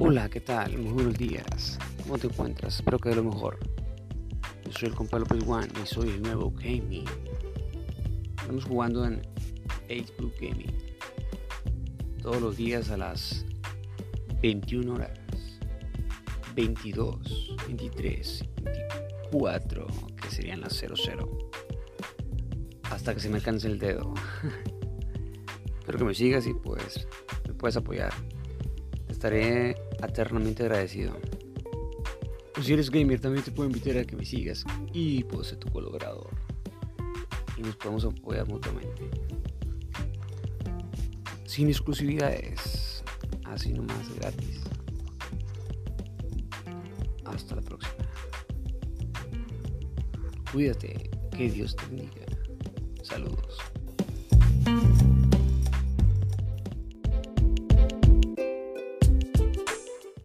Hola, ¿qué tal? Muy buenos días. ¿Cómo te encuentras? Espero que de lo mejor. Yo soy el compa López One y soy el nuevo Gaming. Estamos jugando en Facebook Gaming. Todos los días a las 21 horas. 22, 23, 24, que serían las 00. Hasta que se me canse el dedo. Espero que me sigas y pues me puedes apoyar. Estaré eternamente agradecido. Pues si eres gamer también te puedo invitar a que me sigas y puedo ser tu colaborador. Y nos podemos apoyar mutuamente. Sin exclusividades. Así nomás gratis. Hasta la próxima. Cuídate. Que Dios te bendiga. Saludos.